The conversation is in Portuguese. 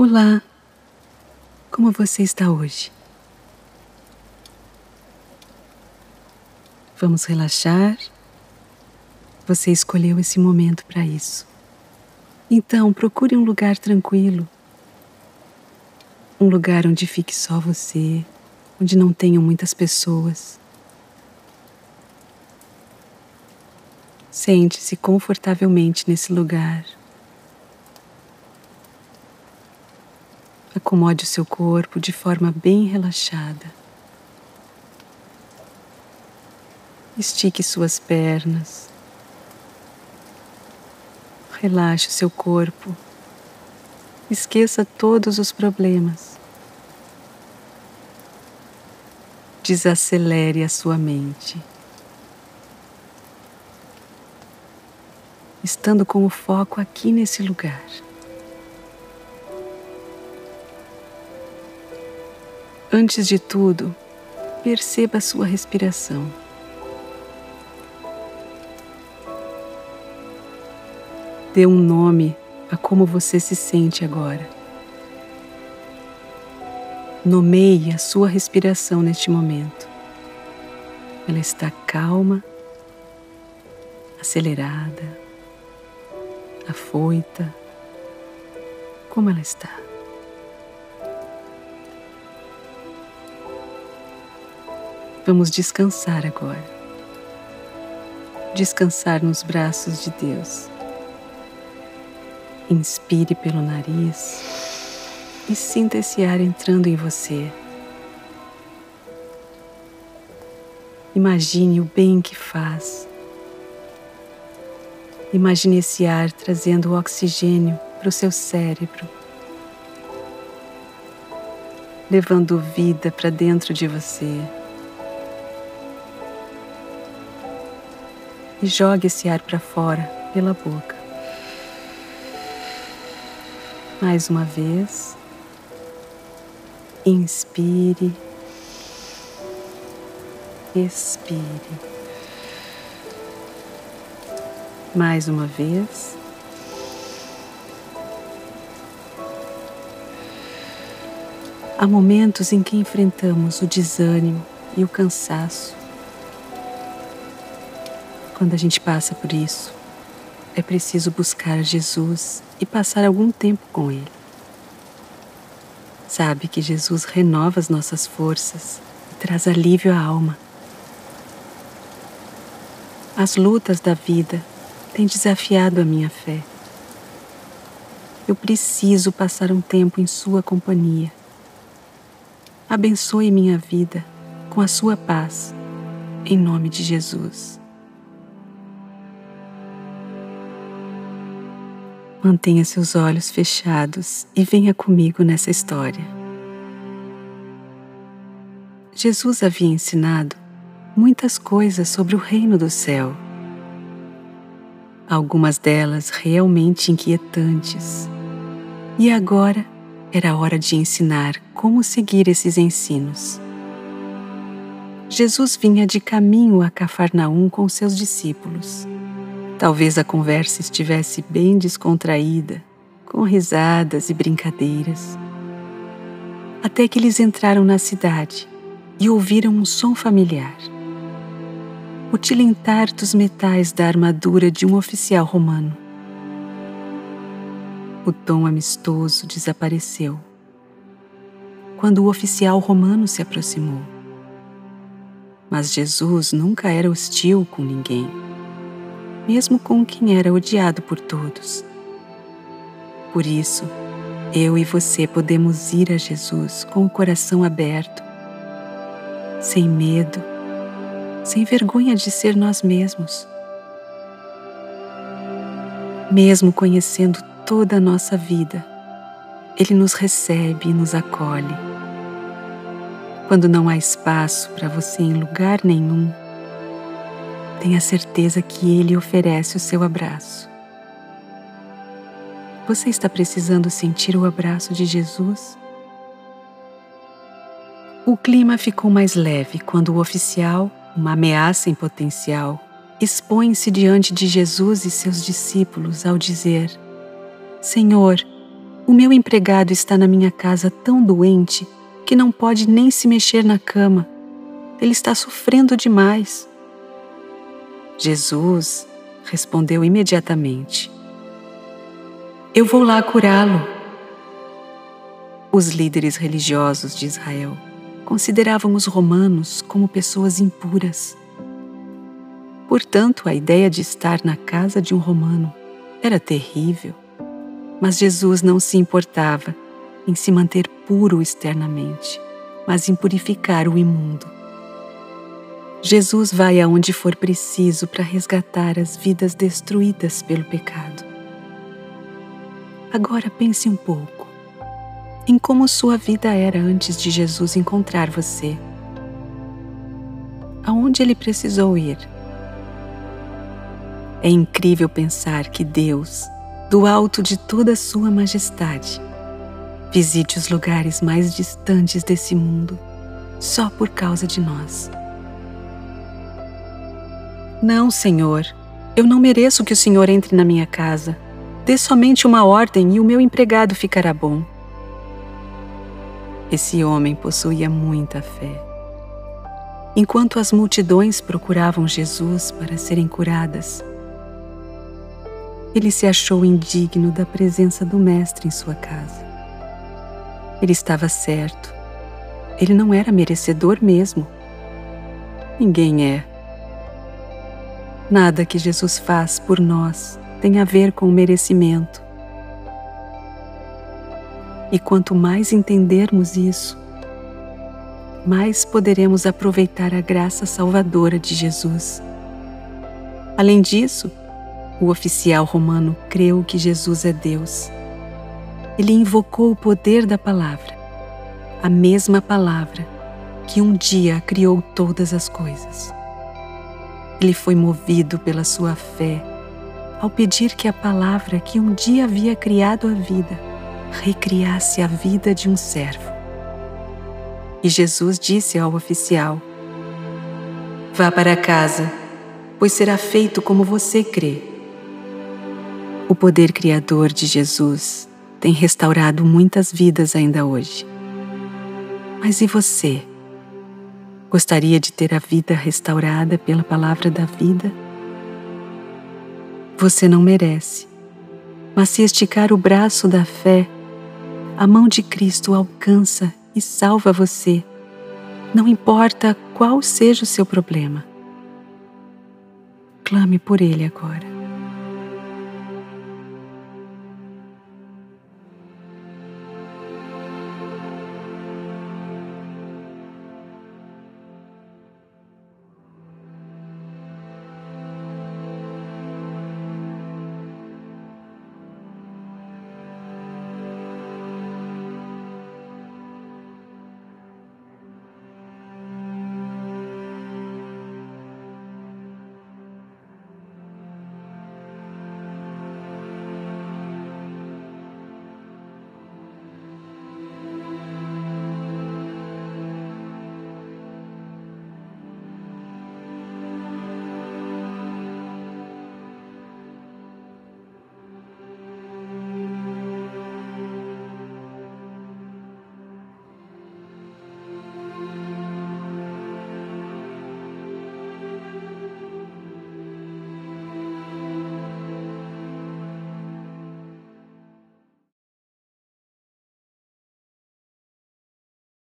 Olá, como você está hoje? Vamos relaxar? Você escolheu esse momento para isso. Então, procure um lugar tranquilo. Um lugar onde fique só você, onde não tenham muitas pessoas. Sente-se confortavelmente nesse lugar. Acomode o seu corpo de forma bem relaxada. Estique suas pernas. Relaxe o seu corpo. Esqueça todos os problemas. Desacelere a sua mente. Estando com o foco aqui nesse lugar. Antes de tudo, perceba a sua respiração. Dê um nome a como você se sente agora. Nomeie a sua respiração neste momento. Ela está calma, acelerada, afoita. Como ela está? Vamos descansar agora. Descansar nos braços de Deus. Inspire pelo nariz e sinta esse ar entrando em você. Imagine o bem que faz. Imagine esse ar trazendo oxigênio para o seu cérebro, levando vida para dentro de você. E jogue esse ar para fora pela boca. Mais uma vez. Inspire. Expire. Mais uma vez. Há momentos em que enfrentamos o desânimo e o cansaço. Quando a gente passa por isso, é preciso buscar Jesus e passar algum tempo com Ele. Sabe que Jesus renova as nossas forças e traz alívio à alma. As lutas da vida têm desafiado a minha fé. Eu preciso passar um tempo em Sua companhia. Abençoe minha vida com a Sua paz, em nome de Jesus. Mantenha seus olhos fechados e venha comigo nessa história. Jesus havia ensinado muitas coisas sobre o reino do céu. Algumas delas realmente inquietantes. E agora era hora de ensinar como seguir esses ensinos. Jesus vinha de caminho a Cafarnaum com seus discípulos. Talvez a conversa estivesse bem descontraída, com risadas e brincadeiras. Até que eles entraram na cidade e ouviram um som familiar. O tilintar dos metais da armadura de um oficial romano. O tom amistoso desapareceu quando o oficial romano se aproximou. Mas Jesus nunca era hostil com ninguém mesmo com quem era odiado por todos. Por isso, eu e você podemos ir a Jesus com o coração aberto, sem medo, sem vergonha de ser nós mesmos. Mesmo conhecendo toda a nossa vida, Ele nos recebe e nos acolhe. Quando não há espaço para você em lugar nenhum, tenha certeza que Ele oferece o seu abraço. Você está precisando sentir o abraço de Jesus? O clima ficou mais leve quando o oficial, uma ameaça em potencial, expõe-se diante de Jesus e seus discípulos ao dizer: Senhor, O meu empregado está na minha casa tão doente que não pode nem se mexer na cama. Ele está sofrendo demais. Jesus respondeu imediatamente: Eu vou lá curá-lo. Os líderes religiosos de Israel consideravam os romanos como pessoas impuras. Portanto, a ideia de estar na casa de um romano era terrível. Mas Jesus não se importava em se manter puro externamente, mas em purificar o imundo. Jesus vai aonde for preciso para resgatar as vidas destruídas pelo pecado. Agora pense um pouco em como sua vida era antes de Jesus encontrar você. Aonde ele precisou ir? É incrível pensar que Deus, do alto de toda sua majestade, visite os lugares mais distantes desse mundo só por causa de nós. Não, Senhor, eu não mereço que o Senhor entre na minha casa. Dê somente uma ordem e o meu empregado ficará bom. Esse homem possuía muita fé. Enquanto as multidões procuravam Jesus para serem curadas, ele se achou indigno da presença do Mestre em sua casa. Ele estava certo. Ele não era merecedor mesmo. Ninguém é. Nada que Jesus faz por nós tem a ver com o merecimento. E quanto mais entendermos isso, mais poderemos aproveitar a graça salvadora de Jesus. Além disso, o oficial romano creu que Jesus é Deus. Ele invocou o poder da palavra, a mesma palavra que um dia criou todas as coisas. Ele foi movido pela sua fé ao pedir que a palavra que um dia havia criado a vida recriasse a vida de um servo. E Jesus disse ao oficial: Vá para casa, pois será feito como você crê. O poder criador de Jesus tem restaurado muitas vidas ainda hoje. Mas e você? Gostaria de ter a vida restaurada pela palavra da vida? Você não merece, mas se esticar o braço da fé, a mão de Cristo alcança e salva você, não importa qual seja o seu problema. Clame por Ele agora.